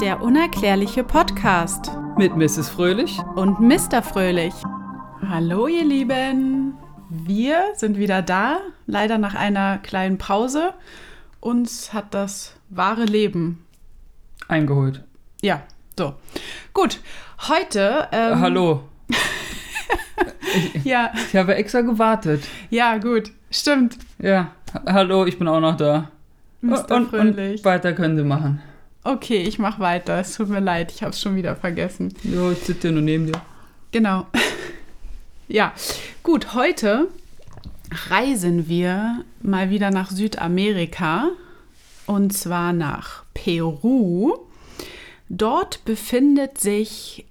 Der unerklärliche Podcast Mit Mrs. Fröhlich. und Mr. Fröhlich. Hallo ihr Lieben, wir sind wieder da, leider nach einer kleinen Pause. Uns hat das wahre Leben. Eingeholt. Ja, so. Gut, heute. Ähm, Hallo. Ja, Ich habe extra gewartet. ja, gut, stimmt. Ja. Ha- Hallo, ich bin auch noch da. Mr. Und, Fröhlich. und weiter können Sie machen. Okay, ich mach weiter. Es tut mir leid, ich habe es schon wieder vergessen. Jo, ich sitze hier nur neben dir. Genau. Ja, gut, heute reisen wir mal wieder nach Südamerika und zwar nach Peru. Dort befindet sich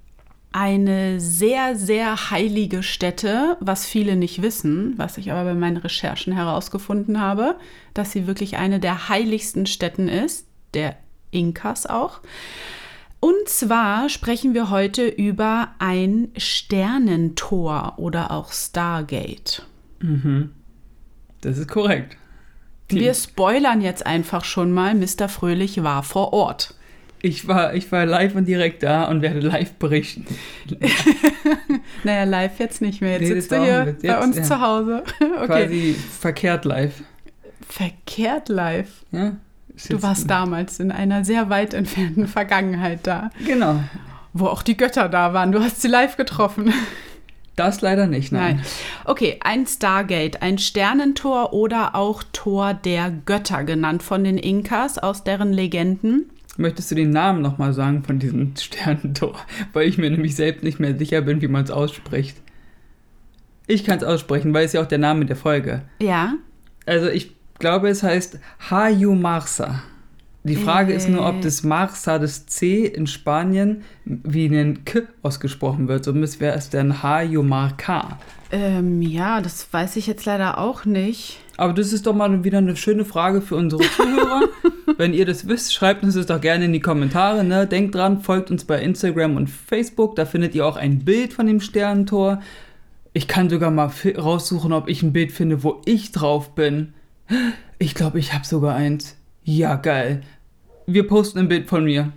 eine sehr, sehr heilige Stätte, was viele nicht wissen, was ich aber bei meinen Recherchen herausgefunden habe, dass sie wirklich eine der heiligsten Stätten ist, der Inkas auch. Und zwar sprechen wir heute über ein Sternentor oder auch Stargate. Das ist korrekt. Die- Wir spoilern jetzt einfach schon mal, Mr. Fröhlich war vor Ort. Ich war, ich war live und direkt da und werde live berichten. Naja, live jetzt nicht mehr. Jetzt Nee, sitzt du hier wir. bei Jetzt, uns ja. zu Hause. Okay. Quasi verkehrt live. Verkehrt live. Ja? Du warst damals in einer sehr weit entfernten Vergangenheit da, Genau. wo auch die Götter da waren. Du hast sie live getroffen. Das leider nicht, nein. Nein. Okay, ein Stargate, ein Sternentor oder auch Tor der Götter genannt von den Inkas aus deren Legenden. Möchtest du den Namen nochmal sagen von diesem Sternentor? Weil ich mir nämlich selbst nicht mehr sicher bin, wie man es ausspricht. Ich kann es aussprechen, weil es ja auch der Name der Folge. Ja. Also ich glaube, es heißt Hayu Marsa. Die Frage ist nur, ob das Marsa, das C in Spanien, wie ein K ausgesprochen wird. Somit wäre es dann Hayu Marca. Ähm, ja, das weiß ich jetzt leider auch nicht. Aber das ist doch mal wieder eine schöne Frage für unsere Zuhörer. Wenn ihr das wisst, schreibt uns das doch gerne in die Kommentare. Ne? Denkt dran, folgt uns bei Instagram und Facebook. Da findet ihr auch ein Bild von dem Sternentor. Ich kann sogar mal raussuchen, ob ich ein Bild finde, wo ich drauf bin. Ich glaube, ich habe sogar eins. Ja, geil. Wir posten ein Bild von mir.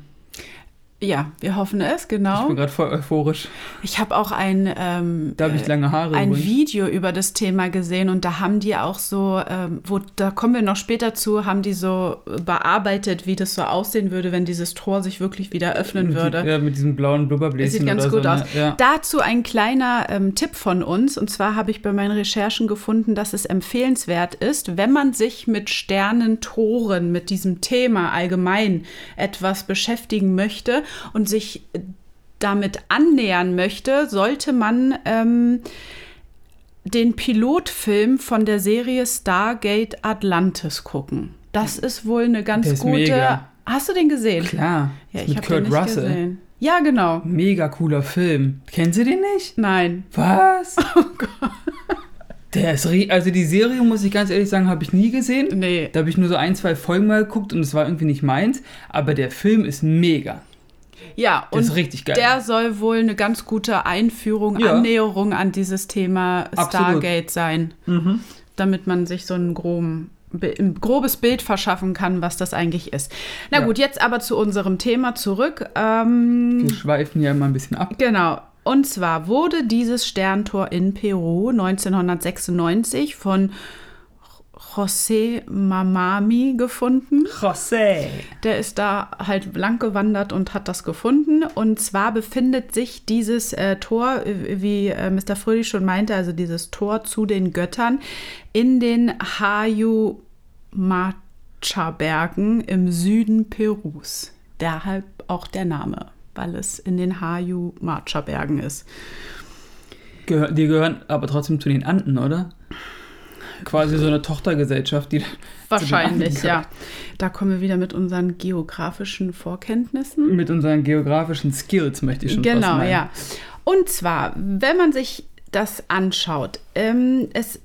Ja, wir hoffen es, Ich genau. bin gerade voll euphorisch. Ich habe auch ein, ähm, Da habe ich äh, lange Haare. ein übrigens. Video über das Thema gesehen und da haben die auch so, ähm, wo, da kommen wir noch später zu, haben die so bearbeitet, wie das so aussehen würde, wenn dieses Tor sich wirklich wieder öffnen Mit die- würde. Ja, mit diesem blauen Blubberbläschen Sieht ganz gut so. aus. Ne? Ja. Dazu ein kleiner ähm, Tipp von uns. Und zwar habe ich bei meinen Recherchen gefunden, dass es empfehlenswert ist, wenn man sich mit Sternentoren, mit diesem Thema allgemein etwas beschäftigen möchte und sich damit annähern möchte, sollte man ähm, den Pilotfilm von der Serie Stargate Atlantis gucken. Das ist wohl eine ganz gute. mega. Hast du den gesehen? Klar. Ja, ich mit habe den Kurt nicht Russell. gesehen. Ja, genau. Mega cooler Film. Kennen Sie den nicht? Nein. Was? Oh Gott. Der ist also die Serie muss ich ganz ehrlich sagen, habe ich nie gesehen. Nee. Da habe ich nur so ein, zwei Folgen mal geguckt und es war irgendwie nicht meins. Aber der Film ist mega. Ja, Der und richtig geil. der soll wohl eine ganz gute Einführung, Ja. Annäherung an dieses Thema Absolut. Stargate sein, damit man sich so einen groben, ein grobes Bild verschaffen kann, was das eigentlich ist. Na Ja. gut, jetzt aber zu unserem Thema zurück. Ähm, Wir schweifen ja mal ein bisschen ab. Genau. Und zwar wurde dieses Sterntor in Peru 1996 von José Mamami gefunden. José. Der ist da halt lang gewandert und hat das gefunden. Und zwar befindet sich dieses äh, Tor, äh, wie äh, Mr. Fröhlich schon meinte, also dieses Tor zu den Göttern, in den Hayu Macha Bergen im Süden Perus. Daher auch der Name, weil es in den Hayu Macha Bergen ist. Gehör, die gehören aber trotzdem zu den Anden, oder? Quasi so eine Tochtergesellschaft, die. Wahrscheinlich, ja. Da kommen wir wieder mit unseren geografischen Vorkenntnissen. Mit unseren geografischen Skills möchte ich schon fast Genau, meinen. ja. Und zwar, wenn man sich das anschaut, ähm, es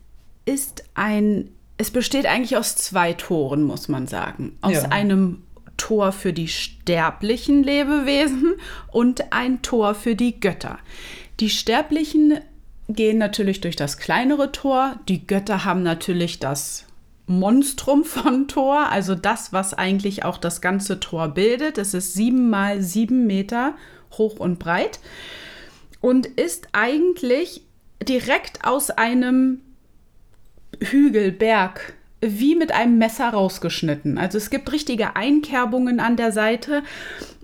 ist ein, es besteht eigentlich aus zwei Toren, muss man sagen. Aus Ja. einem Tor für die sterblichen Lebewesen und ein Tor für die Götter. Die Sterblichen gehen natürlich durch das kleinere Tor, die Götter haben natürlich das Monstrum von Tor, also das, was eigentlich auch das ganze Tor bildet. Es ist sieben mal sieben Meter hoch und breit und ist eigentlich direkt aus einem Hügelberg wie mit einem Messer rausgeschnitten. Also es gibt richtige Einkerbungen an der Seite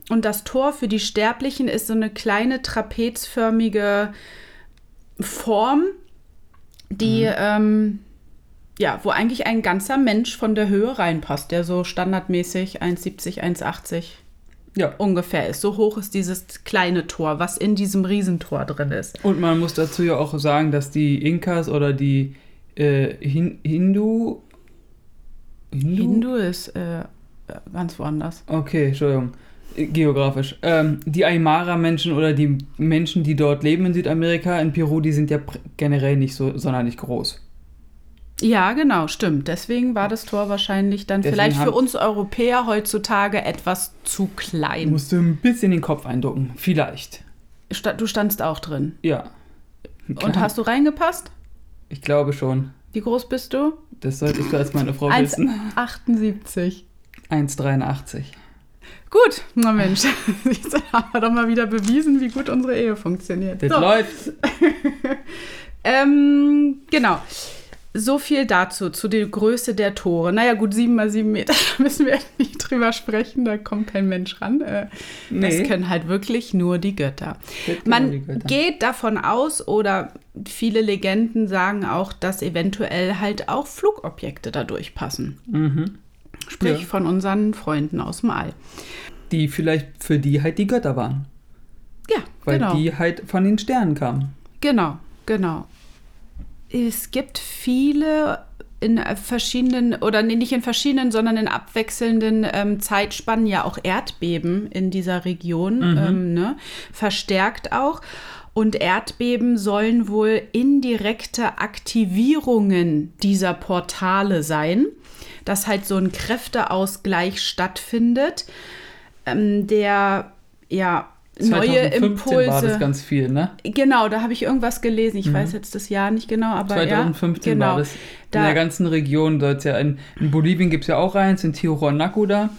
und das Tor für die Sterblichen ist so eine kleine trapezförmige Form, die mhm. ähm, ja, wo eigentlich ein ganzer Mensch von der Höhe reinpasst, der so standardmäßig 1,70, 1,80 ja. ungefähr ist. So hoch ist dieses kleine Tor, was in diesem Riesentor drin ist. Und man muss dazu ja auch sagen, dass die Inkas oder die äh, Hin Hindu, Hindu. Hindu ist äh, ganz woanders. Okay, Entschuldigung. Geografisch. Ähm, die Aymara-Menschen oder die Menschen, die dort leben in Südamerika, in Peru, die sind ja generell nicht so sonderlich groß. Ja, genau, stimmt. Deswegen war das Tor wahrscheinlich dann Deswegen vielleicht für uns Europäer heutzutage etwas zu klein. Musst du ein bisschen den Kopf einducken, vielleicht. Du standst auch drin. Ja. Klar. Und hast du reingepasst? Ich glaube schon. Wie groß bist du? Das solltest du als meine Frau 1, wissen. 1,78. 1,83. Gut, na Mensch, jetzt haben wir doch mal wieder bewiesen, wie gut unsere Ehe funktioniert. Das so. läuft. ähm, genau. So viel dazu, zu der Größe der Tore. Naja, gut, sieben mal sieben Meter, da müssen wir nicht drüber sprechen, da kommt kein Mensch ran. Äh, nee. Das können halt wirklich nur die Götter. Man die Götter. geht davon aus, oder viele Legenden sagen auch, dass eventuell halt auch Flugobjekte da durchpassen. Mhm. Sprich ja. von unseren Freunden aus dem All. Die vielleicht für die halt die Götter waren. Ja, Weil genau. die halt von den Sternen kamen. Genau, genau es gibt viele in verschiedenen, oder nee, nicht in verschiedenen, sondern in abwechselnden ähm, Zeitspannen ja auch Erdbeben in dieser Region, mhm. ähm, ne? verstärkt auch. Und Erdbeben sollen wohl indirekte Aktivierungen dieser Portale sein, dass halt so ein Kräfteausgleich stattfindet, ähm, der ja 2015 neue Impulse. war das ganz viel, ne? Genau, da habe ich irgendwas gelesen. Ich mhm. weiß jetzt das Jahr nicht genau, aber 2015 ja, genau. war das. Da, in der ganzen Region, dort ja in, in Bolivien gibt es ja auch eins, in Tijuanaco da.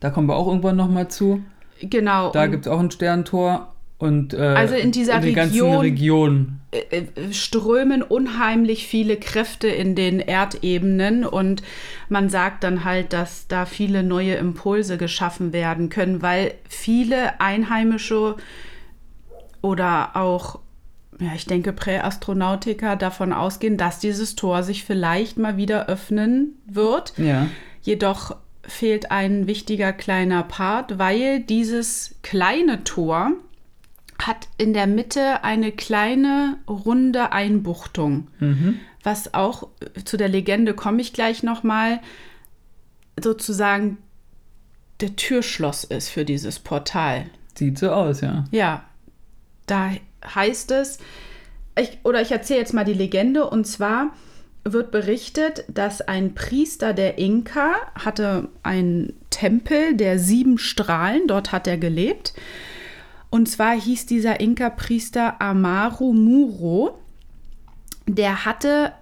Da kommen wir auch irgendwann nochmal zu. Genau. Da gibt es auch ein Sterntor. Und, äh, also in dieser in Region, Region, äh, äh, strömen unheimlich viele Kräfte in den Erdebenen und man sagt dann halt, dass da viele neue Impulse geschaffen werden können, weil viele Einheimische oder auch, ja, ich denke, Präastronautiker davon ausgehen, dass dieses Tor sich vielleicht mal wieder öffnen wird. Ja. Jedoch fehlt ein wichtiger kleiner Part, weil dieses kleine Tor hat in der Mitte eine kleine runde Einbuchtung, mhm. was auch zu der Legende komme ich gleich noch mal sozusagen der Türschloss ist für dieses Portal. Sieht so aus, ja. Ja, da heißt es, ich, oder ich erzähle jetzt mal die Legende und zwar wird berichtet, dass ein Priester der Inka hatte einen Tempel der sieben Strahlen, dort hat er gelebt und zwar hieß dieser Inka-Priester Amaru Muro. Der hatte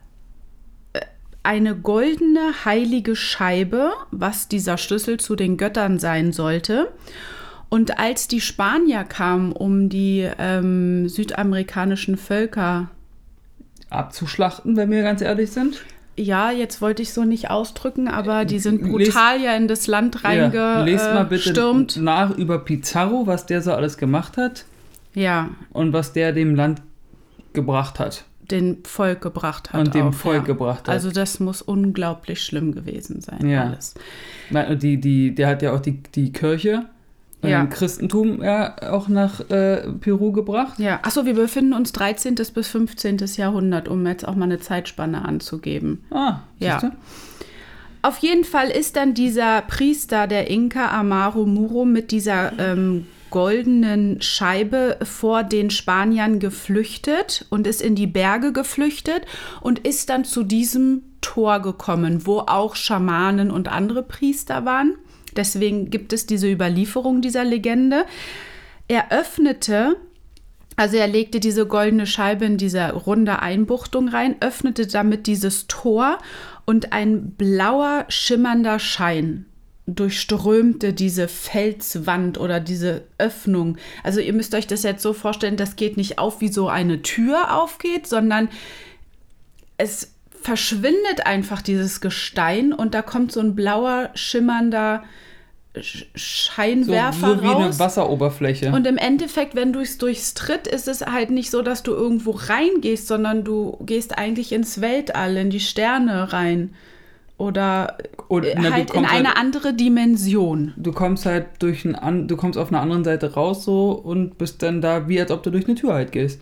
äh, eine goldene heilige Scheibe, was dieser Schlüssel zu den Göttern sein sollte. Und als die Spanier kamen, um die ähm, südamerikanischen Völker abzuschlachten, wenn wir ganz ehrlich sind, ja, jetzt wollte ich so nicht ausdrücken, aber die sind brutal Lest, ja in das Land reingestürmt. Ja, lest mal bitte nach über Pizarro, was der so alles gemacht hat. Ja. Und was der dem Land gebracht hat. Den Volk gebracht hat. Und dem auch, Volk ja. gebracht hat. Also das muss unglaublich schlimm gewesen sein. Ja. Alles. Die, die, der hat ja auch die, die Kirche ja. Christentum ja auch nach äh, Peru gebracht. Ja, achso, wir befinden uns 13. bis 15. Jahrhundert, um jetzt auch mal eine Zeitspanne anzugeben. Ah, ja. Auf jeden Fall ist dann dieser Priester der Inka Amaro Muro mit dieser ähm, goldenen Scheibe vor den Spaniern geflüchtet und ist in die Berge geflüchtet und ist dann zu diesem Tor gekommen, wo auch Schamanen und andere Priester waren. Deswegen gibt es diese Überlieferung dieser Legende. Er öffnete Also er legte diese goldene Scheibe in diese runde Einbuchtung rein, öffnete damit dieses Tor und ein blauer, schimmernder Schein durchströmte diese Felswand oder diese Öffnung. Also ihr müsst euch das jetzt so vorstellen, das geht nicht auf, wie so eine Tür aufgeht, sondern es verschwindet einfach dieses Gestein und da kommt so ein blauer, schimmernder Sch- Scheinwerfer so, so wie raus. eine Wasseroberfläche. Und im Endeffekt, wenn du es durchs Tritt, ist es halt nicht so, dass du irgendwo reingehst, sondern du gehst eigentlich ins Weltall, in die Sterne rein. Oder Und, na, halt in eine halt- andere Dimension. du kommst halt durch ein du kommst auf einer anderen Seite raus so und bist dann da, wie als ob du durch eine Tür halt gehst.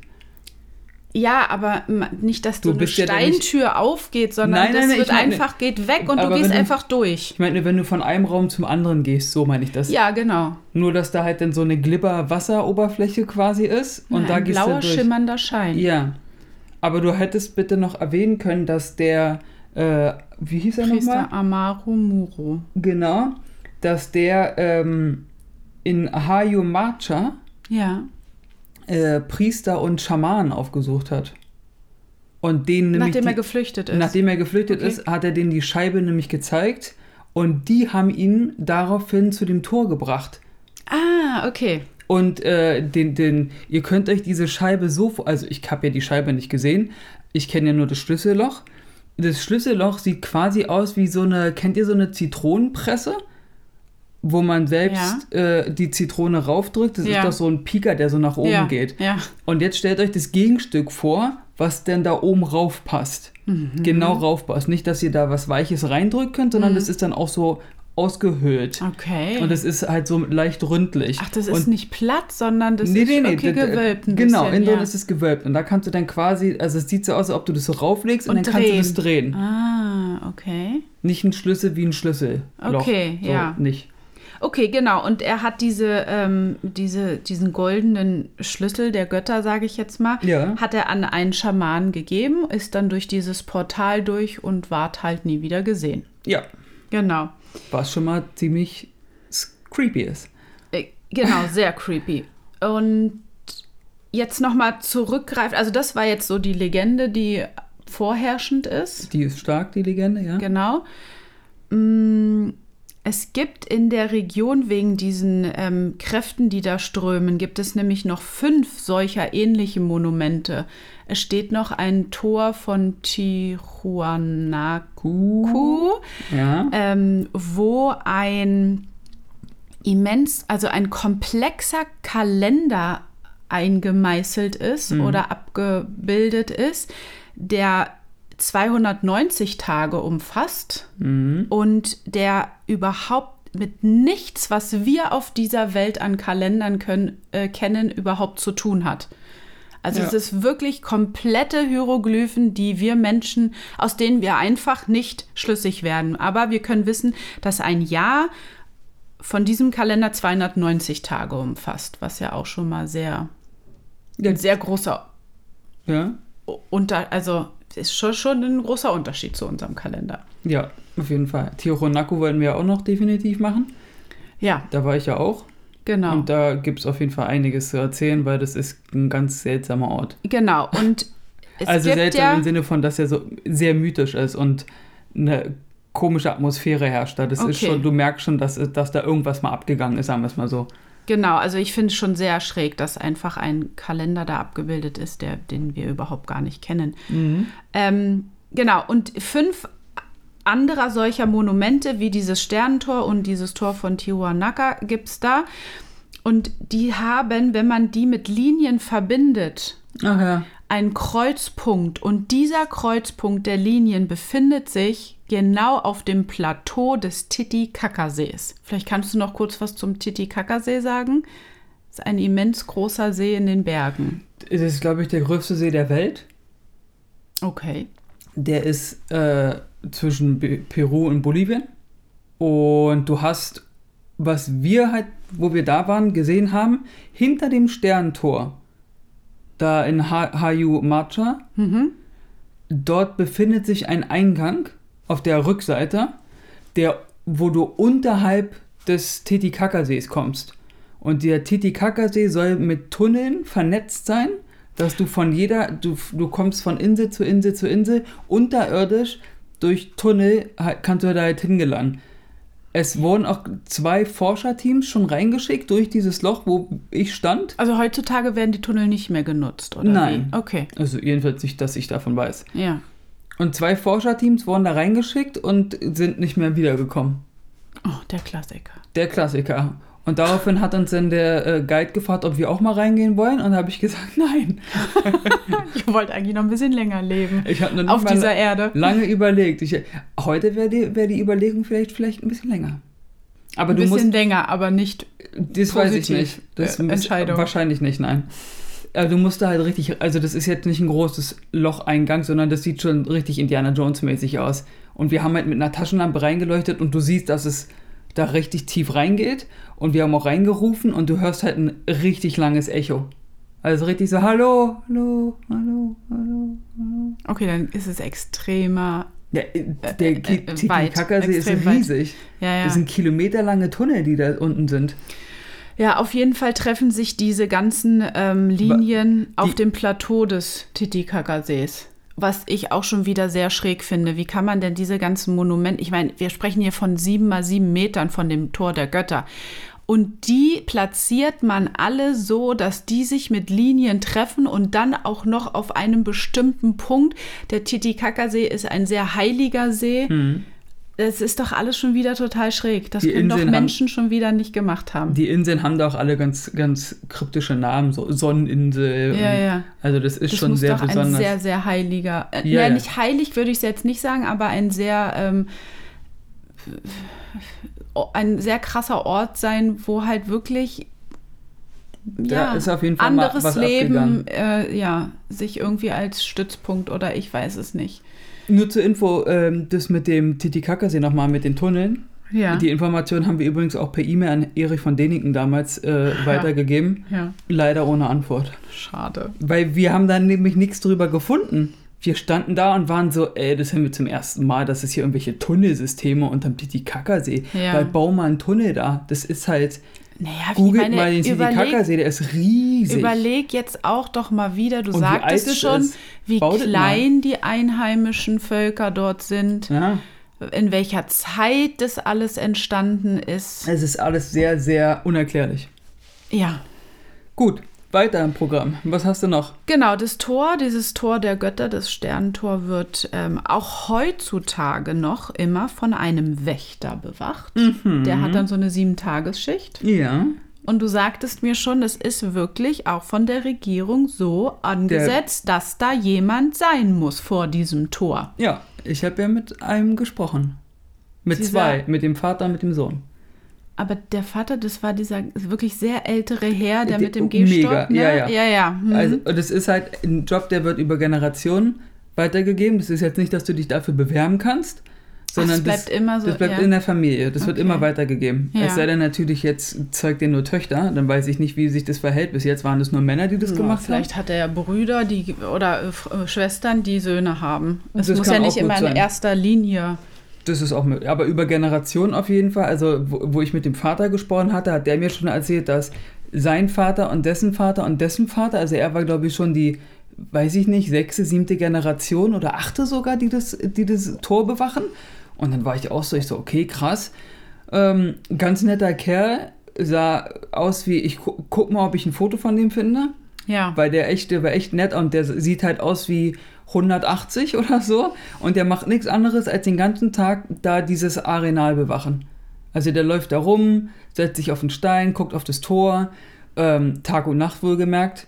Ja, aber nicht, dass Du so eine bist ja Steintür aufgeht, sondern Nein, nein, das nein, wird meine- einfach, geht weg und du gehst du- einfach durch. Ich meine, wenn du von einem Raum zum anderen gehst, so meine ich das. Ja, genau. Nur, dass da halt dann so eine Glibber-Wasseroberfläche quasi ist und Ja, da ein gehst du blauer, durch. schimmernder Schein. Ja. Aber du hättest bitte noch erwähnen können, dass der, äh, wie hieß er Priester nochmal? Amaru Muro. Genau. Dass der ähm, in Hayumacha Ja. Äh, Priester und Schamanen aufgesucht hat. Und denen nämlich Nachdem er die, geflüchtet ist. nachdem er geflüchtet Okay. ist, hat er denen die Scheibe nämlich gezeigt und die haben ihn daraufhin zu dem Tor gebracht. ah, okay. Und äh, den, den, ihr könnt euch diese Scheibe so, also ich habe ja die Scheibe nicht gesehen, ich kenne ja nur das Schlüsselloch. Das Schlüsselloch sieht quasi aus wie so eine, kennt ihr so eine Zitronenpresse? Wo man selbst äh, die Zitrone raufdrückt. Das Ja. ist doch so ein Pieker, der so nach oben ja. geht. Ja. Und jetzt stellt euch das Gegenstück vor, was denn da oben rauf passt. Mhm. Genau rauf passt. Nicht, dass ihr da was Weiches reindrücken könnt, sondern das ist dann auch so ausgehöhlt. Okay. Und es ist halt so leicht ründlich. Ach, das und ist nicht platt, sondern das nee, ist nee, nee, okay, d- gewölbt Genau, bisschen, innen drin ja. ist es gewölbt. Und da kannst du dann quasi, also es sieht so aus, als ob du das so rauflegst und, Und dann kannst du drehen. das drehen. Ah, okay. Nicht ein Schlüssel wie ein Schlüssel. Okay, so ja. Nicht. Okay, genau. Und er hat diese, ähm, diese, diesen goldenen Schlüssel der Götter, sage ich jetzt mal, Ja. hat er an einen Schamanen gegeben, ist dann durch dieses Portal durch und ward halt nie wieder gesehen. Ja, Genau. was schon mal ziemlich creepy ist. Äh, Genau, sehr creepy. Und jetzt nochmal zurückgreift, also das war jetzt so die Legende, die vorherrschend ist. Die ist stark, die Legende, ja? Genau. Mm, Es gibt in der Region wegen diesen ähm, Kräften, die da strömen, gibt es nämlich noch fünf solcher ähnliche Monumente. Es steht noch ein Tor von Tijuanacu, Ja. ähm, wo ein immens, also ein komplexer Kalender eingemeißelt ist oder abgebildet ist, der 290 Tage umfasst Mhm. und der überhaupt mit nichts, was wir auf dieser Welt an Kalendern können, äh, kennen, überhaupt zu tun hat. Also Ja. es ist wirklich komplette Hieroglyphen, die wir Menschen, aus denen wir einfach nicht schlüssig werden. Aber wir können wissen, dass ein Jahr von diesem Kalender 290 Tage umfasst, was ja auch schon mal sehr, Ja. sehr großer Ja. unter, also ist schon, schon ein großer Unterschied zu unserem Kalender. Ja, auf jeden Fall. Tijuanacu wollten wir auch noch definitiv machen. Ja, Da war ich ja auch. genau. Und da gibt es auf jeden Fall einiges zu erzählen, weil das ist ein ganz seltsamer Ort. Genau, und es also seltsam ja, im Sinne von, dass er so sehr mythisch ist und eine komische Atmosphäre herrscht da. Das ist Okay. schon, du merkst schon, dass, dass da irgendwas mal abgegangen ist, sagen wir es mal so. Genau, also ich finde es schon sehr schräg, dass einfach ein Kalender da abgebildet ist, der, den wir überhaupt gar nicht kennen. Ähm, genau, und fünf anderer solcher Monumente, wie dieses Sternentor und dieses Tor von Tijuanaca, gibt es da. Und die haben, wenn man die mit Linien verbindet, Ach ja. Einen Kreuzpunkt. Und dieser Kreuzpunkt der Linien befindet sich genau auf dem Plateau des Titicacassees. Vielleicht kannst du noch kurz was zum Titicacasee sagen. Das ist ein immens großer See in den Bergen. Das ist, glaube ich, der größte See der Welt. Okay. Der ist äh, zwischen Peru und Bolivien. Und du hast, was wir halt, wo wir da waren, gesehen haben, hinter dem Sternentor, da in ha Hayu Macha, Mhm. dort befindet sich ein Eingang auf der Rückseite, der, wo du unterhalb des Titicacasees kommst. Und der Titicacasee soll mit Tunneln vernetzt sein, dass du von jeder, du, du kommst von Insel zu Insel zu Insel, unterirdisch durch Tunnel kannst du da halt hingelangen. Es wurden auch zwei Forscherteams schon reingeschickt durch dieses Loch, wo ich stand. Also heutzutage werden die Tunnel nicht mehr genutzt, oder? Nein. Wie? Okay. Also jedenfalls nicht, dass ich davon weiß. Ja. Und zwei Forscherteams wurden da reingeschickt und sind nicht mehr wiedergekommen. Oh, der Klassiker. Der Klassiker. Und daraufhin hat uns dann der äh, Guide gefragt, ob wir auch mal reingehen wollen. Und da habe ich gesagt, nein. Ich wollte eigentlich noch ein bisschen länger leben. Ich habe noch Auf dieser Erde. lange überlegt. Ich, heute wäre die, wär die Überlegung vielleicht, vielleicht ein bisschen länger. Aber Ein bisschen musst. länger, aber nicht. Das weiß ich nicht. Das äh, ist Entscheidung. Wahrscheinlich nicht, nein. Aber du musst da halt richtig. Also, das ist jetzt nicht ein großes Locheingang, sondern das sieht schon richtig Indiana Jones-mäßig aus. Und wir haben halt mit einer Taschenlampe reingeleuchtet und du siehst, dass es da richtig tief reingeht. Und wir haben auch reingerufen und du hörst halt ein richtig langes Echo. Also richtig so, hallo, hallo, hallo, hallo, hallo. Okay, dann ist es extremer. Der, äh, der äh, Titicacasee ist riesig. Ja, ja. Das sind kilometerlange Tunnel, die da unten sind. Ja, auf jeden Fall treffen sich diese ganzen ähm, Linien auf die- dem Plateau des Titicacasees. Was ich auch schon wieder sehr schräg finde. Wie kann man denn diese ganzen Monumente, ich meine, wir sprechen hier von sieben mal sieben Metern von dem Tor der Götter. Und die platziert man alle so, dass die sich mit Linien treffen und dann auch noch auf einem bestimmten Punkt. Der Titicacasee ist ein sehr heiliger See. Es ist doch alles schon wieder total schräg. Das Die können doch Inseln haben- Menschen schon wieder nicht gemacht haben. Die Inseln haben da auch alle ganz, ganz kryptische Namen, so Sonneninsel. Ja, ja. Also das ist Das schon muss sehr doch ein besonders. sehr, sehr heiliger, äh, Ja, ja, nicht heilig würde ich es jetzt nicht sagen, aber ein sehr, ähm, ein sehr krasser Ort sein, wo halt wirklich Da ja, ist auf jeden Fall anderes Leben äh, ja, sich irgendwie als Stützpunkt oder ich weiß es nicht. Nur zur Info, ähm, das mit dem Titicacasee nochmal mit den Tunneln. Ja. Die Information haben wir übrigens auch per E-Mail an Erich von Däniken damals äh, weitergegeben. ja, Leider ohne Antwort. schade. Weil wir haben da nämlich nichts drüber gefunden. Wir standen da und waren so, ey, das haben wir zum ersten Mal, dass es hier irgendwelche Tunnelsysteme unterm Titicacasee. Ja. Weil bau mal einen Tunnel da. Das ist halt, Naja, wie googelt mal den überleg, Titicacasee, der ist riesig. überleg jetzt auch doch mal wieder, du Und sagtest es schon, ist. wie das mal. klein die einheimischen Völker dort sind. Ja, in welcher Zeit das alles entstanden ist. es ist alles sehr, sehr unerklärlich. Ja, Gut, weiter im Programm. Was hast du noch? genau, das Tor, dieses Tor der Götter, das Sternentor, wird ähm, auch heutzutage noch immer von einem Wächter bewacht. Der hat dann so eine Sieben-Tagesschicht. Ja. Und du sagtest mir schon, es ist wirklich auch von der Regierung so angesetzt, dass da jemand sein muss vor diesem Tor. Ja, ich habe ja mit einem gesprochen. Mit Dieser- zwei, mit dem Vater und mit dem Sohn. Aber der Vater, das war dieser wirklich sehr ältere Herr, der mit dem mega, Gehstock, ne? ja, ja. ja, ja. Mhm. Also das ist halt ein Job, der wird über Generationen weitergegeben. Das ist jetzt nicht, dass du dich dafür bewerben kannst, sondern das bleibt immer so, Das bleibt ja. in der Familie. Das wird Okay. immer weitergegeben. Ja. Es sei denn natürlich, jetzt zeugt ihr nur Töchter. Dann weiß ich nicht, wie sich das verhält. Bis jetzt waren es nur Männer, die das Ja, gemacht vielleicht hat er ja Brüder die, oder äh, äh, Schwestern, die Söhne haben. Es Das muss ja nicht immer in sein. erster Linie. Das ist auch möglich. Aber über Generationen auf jeden Fall. Also, wo, wo ich mit dem Vater gesprochen hatte, hat der mir schon erzählt, dass sein Vater und dessen Vater und dessen Vater, also er war, glaube ich, schon die, weiß ich nicht, sechste, siebte Generation oder achte sogar, die das, die das Tor bewachen. Und dann war ich auch so, ich so, okay, krass. Ähm, ganz netter Kerl, sah aus wie, ich gu guck mal, ob ich ein Foto von dem finde. Ja. Weil der echt, der war echt nett und der sieht halt aus wie 180 oder so. Und der macht nichts anderes, als den ganzen Tag da dieses Arenal bewachen. Also der läuft da rum, setzt sich auf den Stein, guckt auf das Tor, ähm, Tag und Nacht wohlgemerkt.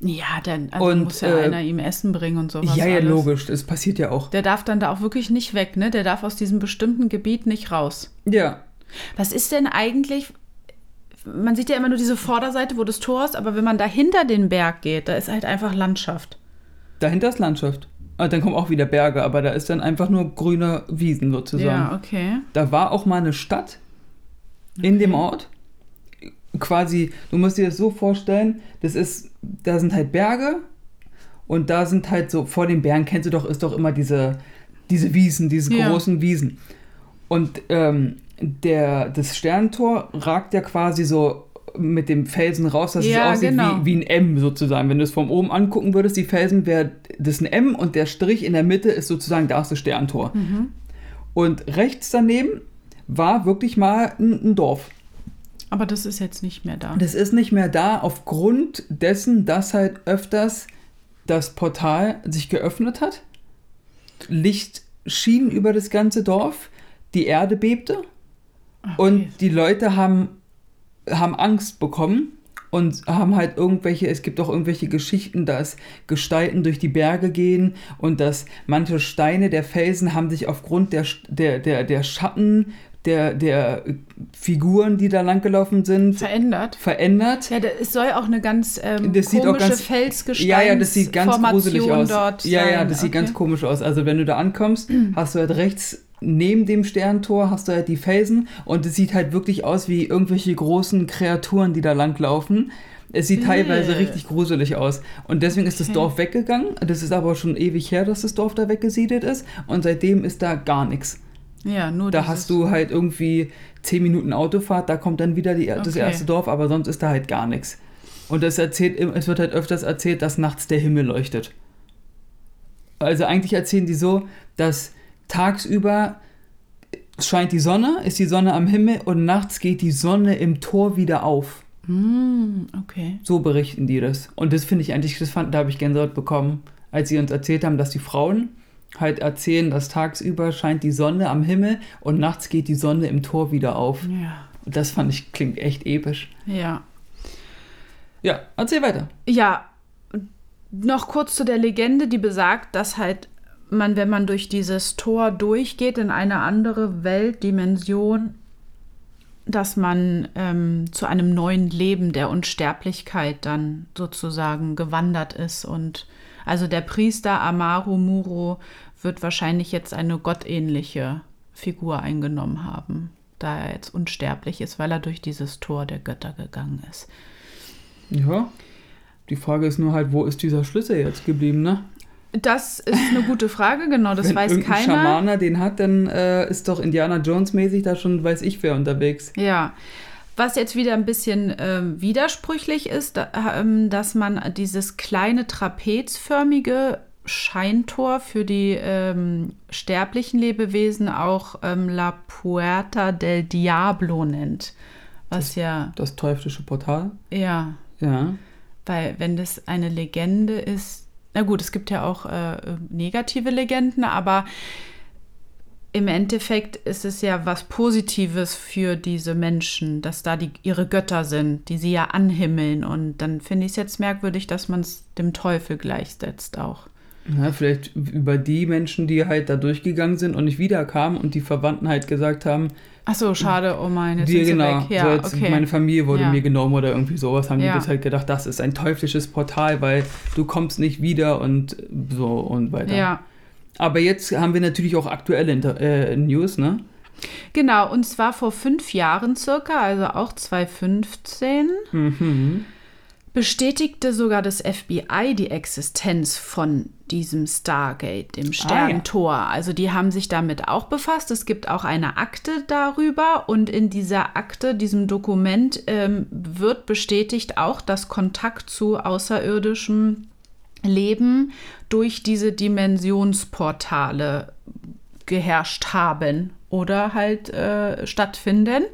Ja, dann also Und, muss ja äh, einer ihm Essen bringen und sowas. ja, ja, alles. logisch, das passiert ja auch. Der darf dann da auch wirklich nicht weg, ne? Der darf aus diesem bestimmten Gebiet nicht raus. Ja, Was ist denn eigentlich? Man sieht ja immer nur diese Vorderseite, wo das Tor ist, aber wenn man da hinter den Berg geht, da ist halt einfach Landschaft. Dahinter ist Landschaft. Und dann kommen auch wieder Berge, aber da ist dann einfach nur grüne Wiesen sozusagen. Ja, okay. Da war auch mal eine Stadt in dem Ort. Quasi, du musst dir das so vorstellen, das ist, da sind halt Berge und da sind halt so, vor den Bergen kennst du doch, ist doch immer diese, diese Wiesen, diese Ja. großen Wiesen. Und ähm, der, das Sternentor ragt ja quasi so mit dem Felsen raus, dass Ja, es aussieht genau. wie, wie ein M sozusagen. Wenn du es von oben angucken würdest, die Felsen, wäre das ein M und der Strich in der Mitte ist sozusagen da ist das Sterntor. Mhm. Und rechts daneben war wirklich mal ein, ein Dorf. Aber das ist jetzt nicht mehr da. Das ist nicht mehr da aufgrund dessen, dass halt öfters das Portal sich geöffnet hat. Licht schien über das ganze Dorf, die Erde bebte und die Leute haben, haben Angst bekommen und haben halt irgendwelche, es gibt auch irgendwelche Geschichten, dass Gestalten durch die Berge gehen und dass manche Steine der Felsen haben sich aufgrund der, der, der, der Schatten der, der Figuren, die da langgelaufen sind, verändert. verändert. Ja, es soll auch eine ganz ähm, Das sieht auch komische ganz- Felsgesteins Ja, ja, das sieht ganz gruselig Formation aus. dort ja, ja, sein. das sieht Okay. ganz komisch aus. Also wenn du da ankommst, hast du halt rechts neben dem Sterntor hast du halt die Felsen und es sieht halt wirklich aus wie irgendwelche großen Kreaturen, die da langlaufen. Es sieht teilweise Äh. richtig gruselig aus. Und deswegen ist das. Dorf weggegangen. Das ist aber schon ewig her, dass das Dorf da weggesiedelt ist. Und seitdem ist da gar nichts. Ja, nur Da hast du halt irgendwie 10 Minuten Autofahrt, da kommt dann wieder die, das Okay. erste Dorf, aber sonst ist da halt gar nichts. Und es erzählt, es wird halt öfters erzählt, dass nachts der Himmel leuchtet. Also eigentlich erzählen die so, dass tagsüber scheint die Sonne, ist die Sonne am Himmel und nachts geht die Sonne im Tor wieder auf. Hm, okay. So berichten die das. Und das finde ich eigentlich, das fand, da habe ich Gänsehaut bekommen, als sie uns erzählt haben, dass die Frauen halt erzählen, dass tagsüber scheint die Sonne am Himmel und nachts geht die Sonne im Tor wieder auf. Ja. Und das fand ich, klingt echt episch. Ja. Ja, erzähl weiter. Ja, noch kurz zu der Legende, die besagt, dass halt man, wenn man durch dieses Tor durchgeht in eine andere Weltdimension, dass man ähm, zu einem neuen Leben der Unsterblichkeit dann sozusagen gewandert ist. Und also der Priester Amaru Muro wird wahrscheinlich jetzt eine gottähnliche Figur eingenommen haben, da er jetzt unsterblich ist, weil er durch dieses Tor der Götter gegangen ist. Ja. Die Frage ist nur halt, wo ist dieser Schlüssel jetzt geblieben, ne? Das ist eine gute Frage, genau, das Wenn weiß keiner. Schamaner den hat, dann äh, ist doch Indiana Jones mäßig da schon, weiß ich wer unterwegs. Ja. Was jetzt wieder ein bisschen ähm, widersprüchlich ist, da, ähm, dass man dieses kleine trapezförmige Scheintor für die ähm, sterblichen Lebewesen auch ähm, La Puerta del Diablo nennt. Was ja, Das teuflische Portal. ja, Ja. weil wenn das eine Legende ist, na gut, es gibt ja auch äh, negative Legenden, aber im Endeffekt ist es ja was Positives für diese Menschen, dass da die, ihre Götter sind, die sie ja anhimmeln. Und dann finde ich es jetzt merkwürdig, dass man es dem Teufel gleichsetzt auch. Ja, vielleicht über die Menschen, die halt da durchgegangen sind und nicht wiederkamen und die Verwandten halt gesagt haben, Ach so, schade, oh mein, jetzt sie genau, weg. Ja, so jetzt okay. meine Familie wurde Ja. mir genommen oder irgendwie sowas, haben Ja. die das halt gedacht, das ist ein teuflisches Portal, weil du kommst nicht wieder und so und weiter. ja, Aber jetzt haben wir natürlich auch aktuelle Inter äh, News, ne? genau. Und zwar vor fünf Jahren circa, also auch 2015. Mhm. Bestätigte sogar das FBI die Existenz von diesem Stargate, dem Sterntor. Also die haben sich damit auch befasst. Es gibt auch eine Akte darüber und in dieser Akte, diesem Dokument, ähm, wird bestätigt auch, dass Kontakt zu außerirdischem Leben durch diese Dimensionsportale geherrscht haben oder halt äh, stattfinden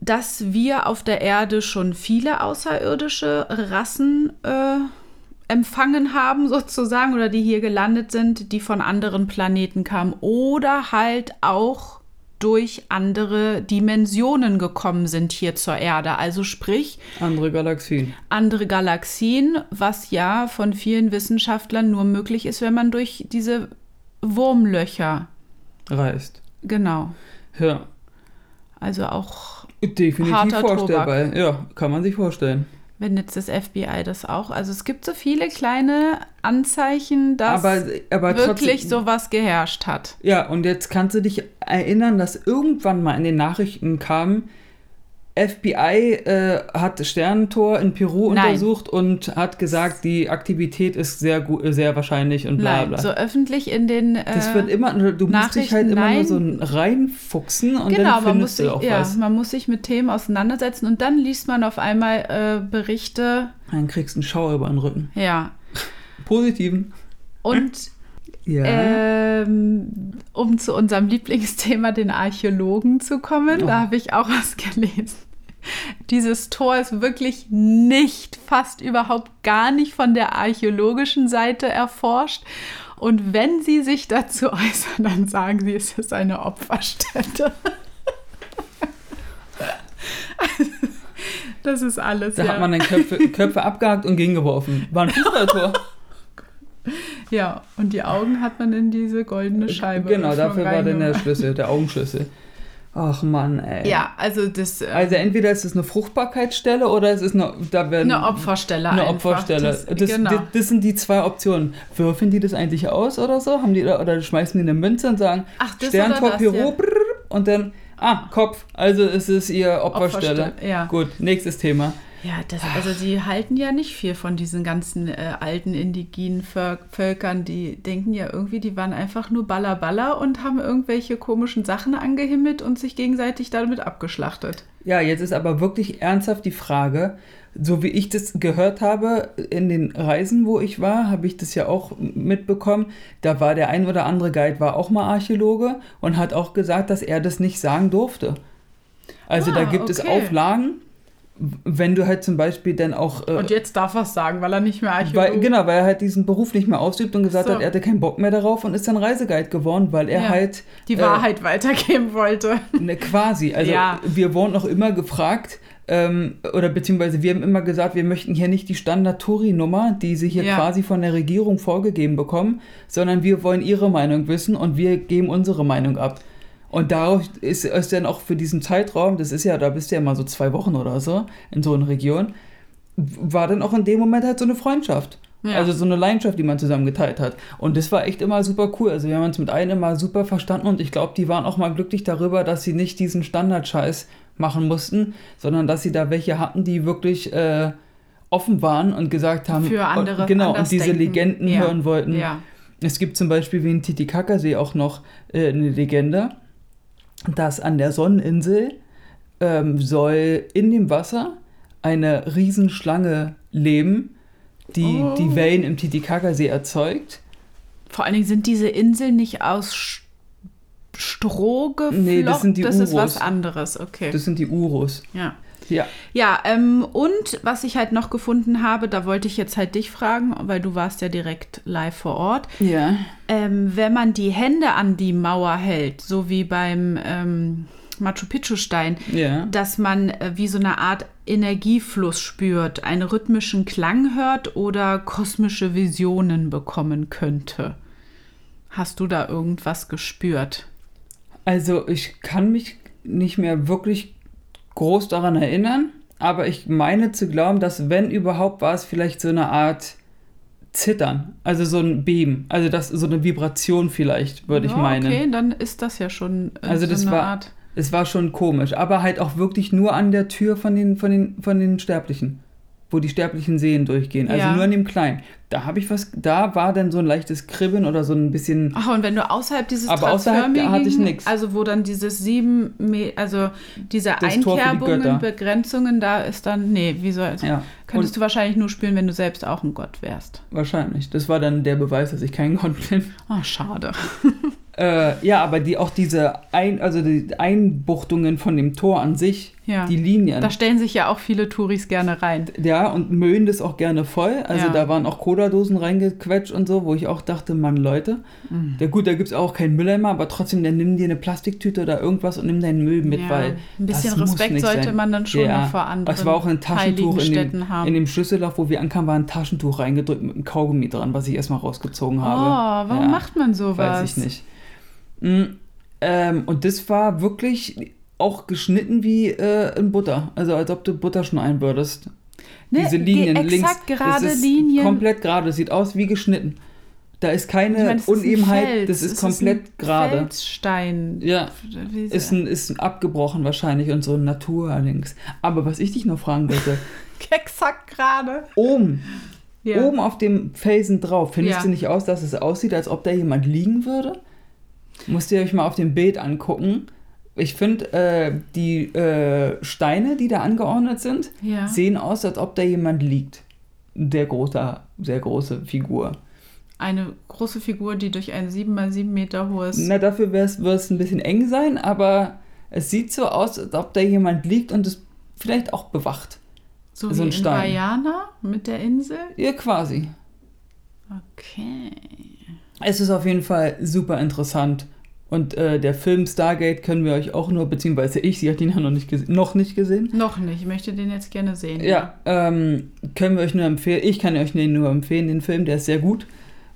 dass wir auf der Erde schon viele außerirdische Rassen äh, empfangen haben, sozusagen, oder die hier gelandet sind, die von anderen Planeten kamen oder halt auch durch andere Dimensionen gekommen sind hier zur Erde. Also sprich, Andere Galaxien. andere Galaxien, was ja von vielen Wissenschaftlern nur möglich ist, wenn man durch diese Wurmlöcher, Reist. genau, Ja. also auch Definitiv Harter vorstellbar. Ja, kann man sich vorstellen. wenn jetzt das FBI das auch. Also es gibt so viele kleine Anzeichen, dass aber aber wirklich trotzdem, sowas geherrscht hat. Ja, und jetzt kannst du dich erinnern, dass irgendwann mal in den Nachrichten kam, FBI äh, hat Sternentor in Peru Nein. untersucht und hat gesagt, die Aktivität ist sehr gut, sehr wahrscheinlich und bla Nein, bla. so öffentlich in den. Äh, das wird immer, du musst dich halt immer nur nein. so reinfuchsen und genau, dann man muss, findest sich, du auch ja, was. man muss sich mit Themen auseinandersetzen und dann liest man auf einmal äh, Berichte. Dann kriegst du einen Schauer über den Rücken. Ja. Positiven. Und Ja. ähm, um zu unserem Lieblingsthema, den Archäologen, zu kommen, Oh. da habe ich auch was gelesen. Dieses Tor ist wirklich nicht, fast überhaupt gar nicht von der archäologischen Seite erforscht. Und wenn sie sich dazu äußern, dann sagen sie, es ist eine Opferstätte. Das ist alles. da ja. hat man dann Köpfe, Köpfe abgehakt und gegengeworfen. War ein Fußballtor. ja, und die Augen hat man in diese goldene Scheibe. genau, dafür war dann der. Schlüssel, der Augenschlüssel. Ach Mann, ey. Ja, also das. äh, Also entweder ist es eine Fruchtbarkeitsstelle oder es ist eine, da werden, Eine Opferstelle eine einfach. Opferstelle. Das, Das, genau. das, das sind die zwei Optionen. Würfeln die das eigentlich aus oder so? Haben die oder schmeißen die eine Münze und sagen Ach, das Sterntor Peru ja. und dann ah Kopf. Also ist es ihr Opferstelle. Opferstelle, ja. Gut, nächstes Thema. Ja, das, also die halten ja nicht viel von diesen ganzen äh, alten indigenen Völ- Völkern. Die denken ja irgendwie, die waren einfach nur Baller Baller und haben irgendwelche komischen Sachen angehimmelt und sich gegenseitig damit abgeschlachtet. Ja, jetzt ist aber wirklich ernsthaft die Frage, so wie ich das gehört habe in den Reisen, wo ich war, habe ich das ja auch mitbekommen. Da war der ein oder andere Guide war auch mal Archäologe und hat auch gesagt, dass er das nicht sagen durfte. Also da Ah, gibt es okay. Auflagen, wenn du halt zum Beispiel dann auch äh, Und jetzt darf er es sagen, weil er nicht mehr Archäologe weil, genau, weil er halt diesen Beruf nicht mehr ausübt und gesagt So. hat, er hatte keinen Bock mehr darauf und ist dann Reiseguide geworden, weil er Ja. halt die äh, Wahrheit weitergeben wollte. Ne, quasi. Also Ja. wir wurden auch immer gefragt, ähm, oder beziehungsweise wir haben immer gesagt, wir möchten hier nicht die Standard-Touri-Nummer, die sie hier Ja. quasi von der Regierung vorgegeben bekommen, sondern wir wollen ihre Meinung wissen und wir geben unsere Meinung ab. Und darauf ist es dann auch für diesen Zeitraum, das ist ja, da bist du ja mal so zwei Wochen oder so in so einer Region, war dann auch in dem Moment halt so eine Freundschaft. Ja. Also so eine Leidenschaft, die man zusammen geteilt hat. Und das war echt immer super cool. Also wir haben uns mit allen immer super verstanden und ich glaube, die waren auch mal glücklich darüber, dass sie nicht diesen Standardscheiß machen mussten, sondern dass sie da welche hatten, die wirklich äh, offen waren und gesagt haben, Für andere und, genau, und diese denken. Legenden Ja. hören wollten. Ja. Es gibt zum Beispiel wie in Titicacasee auch noch äh, eine Legende, dass an der Sonneninsel ähm, soll in dem Wasser eine Riesenschlange leben, die Oh. die Wellen im Titicacasee erzeugt. Vor allen Dingen sind diese Inseln nicht aus Sch- Stroh geflochten. Nee, das sind die Das ist was Urus. anderes, okay. Das sind die Urus. ja. Ja, Ja, ähm, und was ich halt noch gefunden habe, da wollte ich jetzt halt dich fragen, weil du warst ja direkt live vor Ort. ja. Ähm, wenn man die Hände an die Mauer hält, so wie beim ähm, Machu Picchu Stein, Ja. dass man äh, wie so eine Art Energiefluss spürt, einen rhythmischen Klang hört oder kosmische Visionen bekommen könnte. Hast du da irgendwas gespürt? Also ich kann mich nicht mehr wirklich groß daran erinnern, aber ich meine zu glauben, dass wenn überhaupt war es vielleicht so eine Art Zittern, also so ein Beben, also das so eine Vibration vielleicht, würde ich Ja, meinen. Okay, dann ist das ja schon äh, Also so das eine war- Art. Es war schon komisch, aber halt auch wirklich nur an der Tür von den, von den, von den Sterblichen, wo die sterblichen Seelen durchgehen. Also Ja. nur an dem Kleinen. Da habe ich was, da war dann so ein leichtes Kribbeln oder so ein bisschen. Ach, und wenn du außerhalb dieses Aber außerhalb hatte ich nix. Also wo dann dieses sieben, also diese Das die Einkerbungen, Götter. Begrenzungen, da ist dann, nee, wie soll Ja, Könntest du wahrscheinlich nur spielen, wenn du selbst auch ein Gott wärst. wahrscheinlich. Das war dann der Beweis, dass ich kein Gott bin. Oh, schade. Äh, ja, aber die auch diese Ein, also die Einbuchtungen von dem Tor an sich, Ja. die Linien. Da stellen sich ja auch viele Touris gerne rein. Ja, und mögen das auch gerne voll. Also Ja. da waren auch Cola-Dosen reingequetscht und so, wo ich auch dachte, Mann, Leute, Mhm. ja gut, da gibt es auch keinen Mülleimer, aber trotzdem, dann nimm dir eine Plastiktüte oder irgendwas und nimm deinen Müll mit, ja, weil ein bisschen Respekt sollte sein. man dann schon Ja, noch vor anderen Es war auch ein Taschentuch in dem, Städten haben. in dem Schlüsselloch, wo wir ankamen, war ein Taschentuch reingedrückt mit einem Kaugummi dran, was ich erstmal rausgezogen oh, habe. warum Ja. macht man sowas? Weiß ich nicht. Mm, ähm, und das war wirklich auch geschnitten wie äh, in Butter. Also als ob du Butter schon einbürdest. Ne, Diese Linien exakt links. gerade das ist Linien. Komplett gerade. Das sieht aus wie geschnitten. Da ist keine Ich ist ein Unebenheit, Fels. das ist Es komplett ein gerade. Felsstein. Ja, ist ein, ist ein abgebrochen wahrscheinlich und so ein Naturlinks. Aber was ich dich noch fragen wollte, Exakt gerade. oben, Ja. oben auf dem Felsen drauf, findest Ja. du nicht aus, dass es aussieht, als ob da jemand liegen würde? Musst ihr euch mal auf dem Bild angucken. Ich finde, äh, die äh, Steine, die da angeordnet sind, Ja. sehen aus, als ob da jemand liegt. Der große, sehr große Figur. Eine große Figur, die durch ein 7 mal 7 Meter hohes. Na, dafür wird es ein bisschen eng sein, aber es sieht so aus, als ob da jemand liegt und es vielleicht auch bewacht. So so wie ein in Stein. Guyana mit der Insel. Ja, quasi. Okay. Es ist auf jeden Fall super interessant. Und äh, der Film Stargate können wir euch auch nur, beziehungsweise ich, sie hat ihn ja noch nicht, noch nicht gesehen. Noch nicht. Ich möchte den jetzt gerne sehen. Ja, ähm, können wir euch nur empfehlen. Ich kann euch den nur empfehlen, den Film, der ist sehr gut.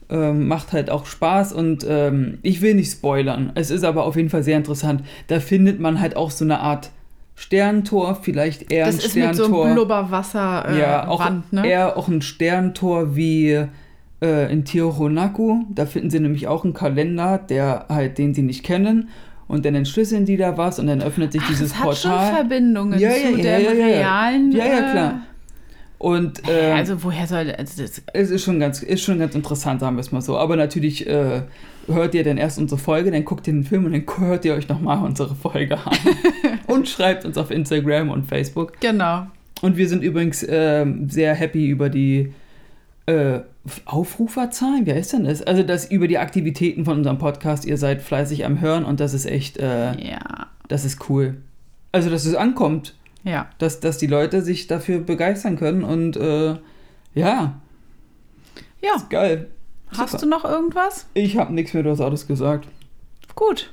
Ähm, macht halt auch Spaß und ähm, ich will nicht spoilern. Es ist aber auf jeden Fall sehr interessant. Da findet man halt auch so eine Art Sterntor, vielleicht eher Das ein ist mit so Sterntor. einem Blubberwasser äh, ja, auch Wand, ne? eher auch ein Sterntor wie äh, in Tiwanaku. Da finden sie nämlich auch einen Kalender, der halt, den sie nicht kennen. Und dann entschlüsseln die da was und dann öffnet sich Ach, dieses das hat Portal. schon Verbindungen Ja, zu ja, ja, der ja, ja. realen. Ja, ja, äh, klar. Und ähm, also woher soll also das? es ist schon ganz, ist schon ganz interessant, sagen wir es mal so. Aber natürlich äh, hört ihr dann erst unsere Folge, dann guckt ihr den Film und dann hört ihr euch nochmal unsere Folge an. und schreibt uns auf Instagram und Facebook. Genau. Und wir sind übrigens ähm, sehr happy über die äh, Aufruferzahlen. Wie heißt denn das? Also das über die Aktivitäten von unserem Podcast. Ihr seid fleißig am Hören und das ist echt, äh, Ja. das ist cool. Also dass es ankommt, Ja. dass, dass die Leute sich dafür begeistern können und äh, ja, Ja. ist geil. Hast Super. du noch irgendwas? Ich habe nichts mehr, du hast alles gesagt. Gut.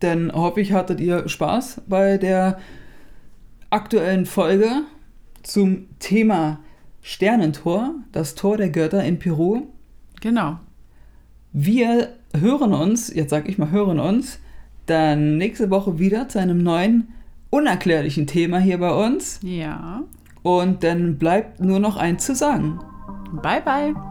Dann hoffe ich, hattet ihr Spaß bei der aktuellen Folge zum Thema Sternentor, das Tor der Götter in Peru. Genau. Wir hören uns, jetzt sag ich mal, hören uns dann nächste Woche wieder zu einem neuen unerklärlichen Thema hier bei uns. Ja. Und dann bleibt nur noch eins zu sagen. Bye, bye.